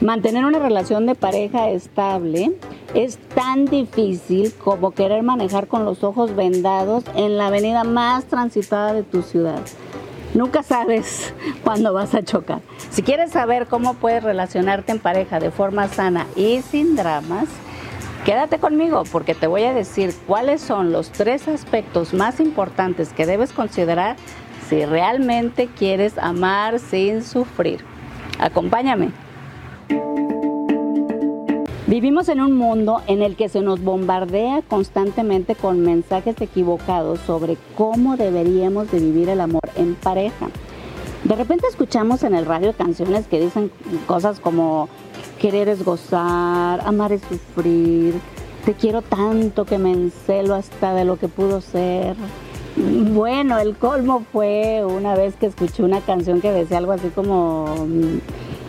Mantener una relación de pareja estable es tan difícil como querer manejar con los ojos vendados en la avenida más transitada de tu ciudad. Nunca sabes cuándo vas a chocar. Si quieres saber cómo puedes relacionarte en pareja de forma sana y sin dramas, quédate conmigo porque te voy a decir cuáles son los tres aspectos más importantes que debes considerar si realmente quieres amar sin sufrir. Acompáñame. Vivimos en un mundo en el que se nos bombardea constantemente con mensajes equivocados sobre cómo deberíamos de vivir el amor en pareja. De repente escuchamos en el radio canciones que dicen cosas como querer es gozar, amar es sufrir, te quiero tanto que me encelo hasta de lo que pudo ser. Bueno, el colmo fue una vez que escuché una canción que decía algo así como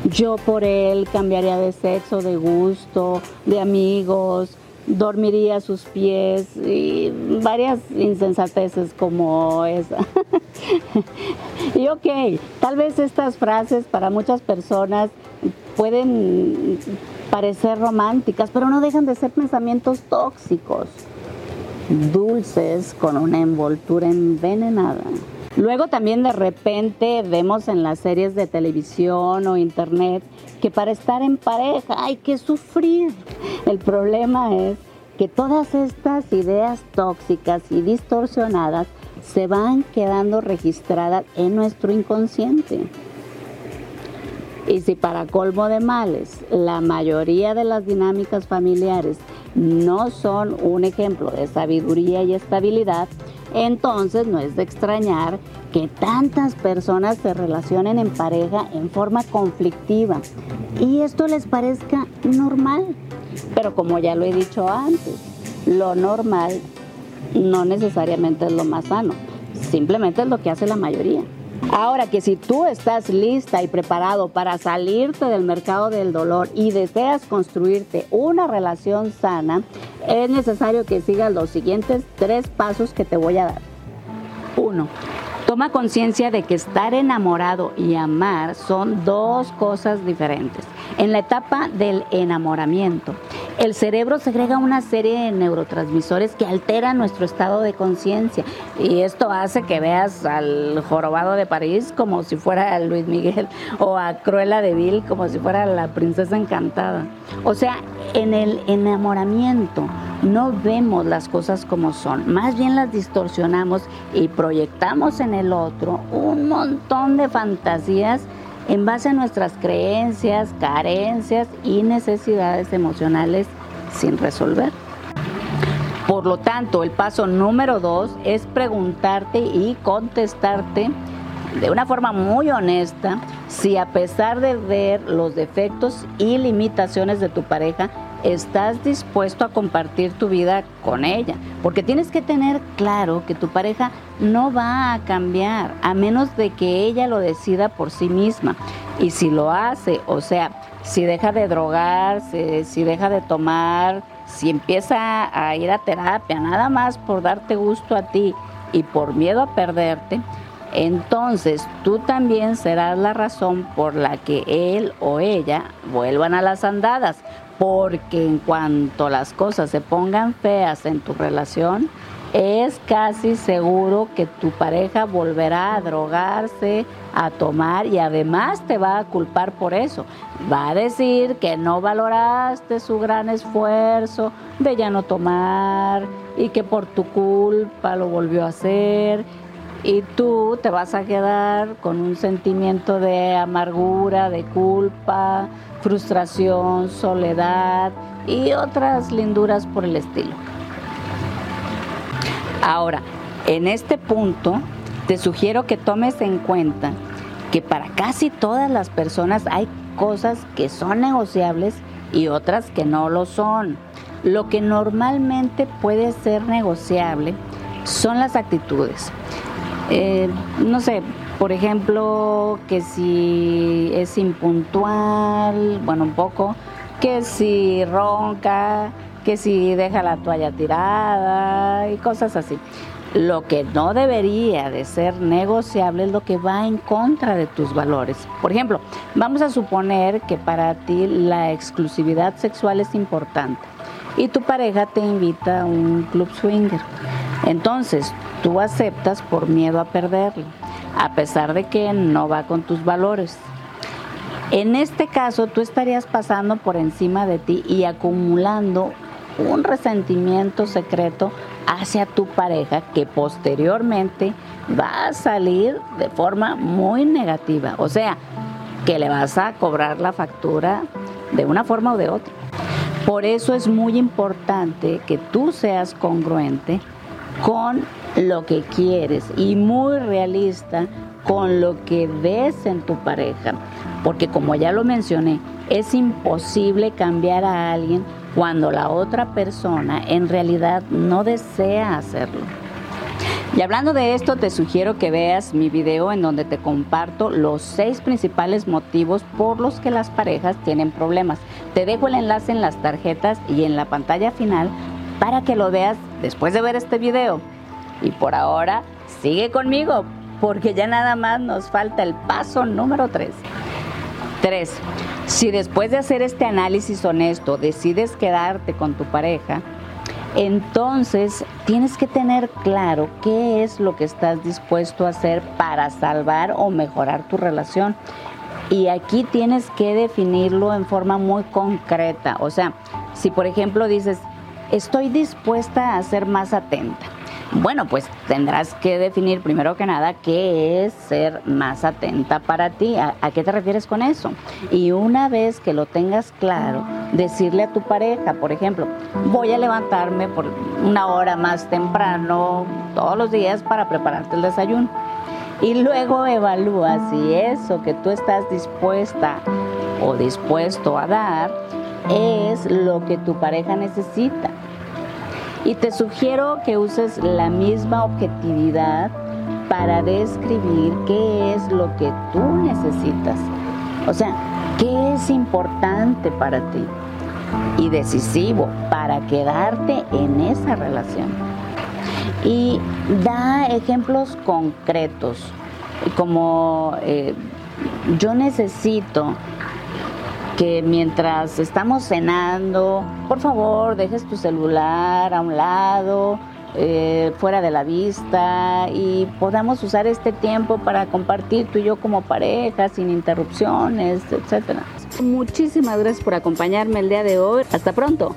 yo por él cambiaría de sexo, de gusto, de amigos, dormiría a sus pies y varias insensateces como esa. y ok, tal vez estas frases para muchas personas pueden parecer románticas, pero no dejan de ser pensamientos tóxicos, dulces con una envoltura envenenada. Luego también de repente vemos en las series de televisión o internet que para estar en pareja hay que sufrir. El problema es que todas estas ideas tóxicas y distorsionadas se van quedando registradas en nuestro inconsciente. Y si para colmo de males la mayoría de las dinámicas familiares no son un ejemplo de sabiduría y estabilidad, entonces no es de extrañar que tantas personas se relacionen en pareja en forma conflictiva y esto les parezca normal. Pero como ya lo he dicho antes, lo normal no necesariamente es lo más sano, simplemente es lo que hace la mayoría. Ahora que si tú estás lista y preparado para salirte del mercado del dolor y deseas construirte una relación sana, es necesario que sigas los siguientes tres pasos que te voy a dar. Uno, Toma conciencia de que estar enamorado y amar son dos cosas diferentes. En la etapa del enamoramiento, el cerebro segrega una serie de neurotransmisores que alteran nuestro estado de conciencia y esto hace que veas al jorobado de París como si fuera Luis Miguel o a Cruella de Vil como si fuera la princesa encantada. O sea, en el enamoramiento no vemos las cosas como son, más bien las distorsionamos y proyectamos en el otro un montón de fantasías en base a nuestras creencias, carencias y necesidades emocionales sin resolver. Por lo tanto, el paso número dos es preguntarte y contestarte de una forma muy honesta si a pesar de ver los defectos y limitaciones de tu pareja, estás dispuesto a compartir tu vida con ella. Porque tienes que tener claro que tu pareja no va a cambiar a menos de que ella lo decida por sí misma. Y si lo hace, o sea, si deja de drogarse, si deja de tomar, si empieza a ir a terapia, nada más por darte gusto a ti y por miedo a perderte, entonces tú también serás la razón por la que él o ella vuelvan a las andadas, porque en cuanto las cosas se pongan feas en tu relación, es casi seguro que tu pareja volverá a drogarse, a tomar y además te va a culpar por eso. Va a decir que no valoraste su gran esfuerzo de ya no tomar y que por tu culpa lo volvió a hacer y tú te vas a quedar con un sentimiento de amargura, de culpa, frustración, soledad y otras linduras por el estilo. Ahora, en este punto, te sugiero que tomes en cuenta que para casi todas las personas hay cosas que son negociables y otras que no lo son. Lo que normalmente puede ser negociable son las actitudes. Eh, no sé, por ejemplo, que si es impuntual, bueno, un poco, que si ronca, que si deja la toalla tirada y cosas así. Lo que no debería de ser negociable es lo que va en contra de tus valores. Por ejemplo, vamos a suponer que para ti la exclusividad sexual es importante y tu pareja te invita a un club swinger. Entonces, tú aceptas por miedo a perderlo, a pesar de que no va con tus valores. En este caso, tú estarías pasando por encima de ti y acumulando un resentimiento secreto hacia tu pareja que posteriormente va a salir de forma muy negativa. O sea, que le vas a cobrar la factura de una forma o de otra. Por eso es muy importante que tú seas congruente con lo que quieres y muy realista con lo que ves en tu pareja. Porque como ya lo mencioné, es imposible cambiar a alguien cuando la otra persona en realidad no desea hacerlo. Y hablando de esto, te sugiero que veas mi video en donde te comparto los seis principales motivos por los que las parejas tienen problemas. Te dejo el enlace en las tarjetas y en la pantalla final para que lo veas después de ver este video. Y por ahora, sigue conmigo, porque ya nada más nos falta el paso número 3. 3. Si después de hacer este análisis honesto decides quedarte con tu pareja, entonces tienes que tener claro qué es lo que estás dispuesto a hacer para salvar o mejorar tu relación. Y aquí tienes que definirlo en forma muy concreta. O sea, si por ejemplo dices, estoy dispuesta a ser más atenta bueno, pues tendrás que definir primero que nada qué es ser más atenta para ti, a, qué te refieres con eso. Y una vez que lo tengas claro, decirle a tu pareja, por ejemplo, voy a levantarme por una hora más temprano todos los días para prepararte el desayuno. Y luego evalúa si eso que tú estás dispuesta o dispuesto a dar es lo que tu pareja necesita y te sugiero que uses la misma objetividad para describir qué es lo que tú necesitas. O sea, qué es importante para ti y decisivo para quedarte en esa relación. Y da ejemplos concretos, como eh, yo necesito que mientras estamos cenando, por favor, dejes tu celular a un lado, eh, fuera de la vista y podamos usar este tiempo para compartir tú y yo como pareja sin interrupciones, etcétera. Muchísimas gracias por acompañarme el día de hoy. Hasta pronto.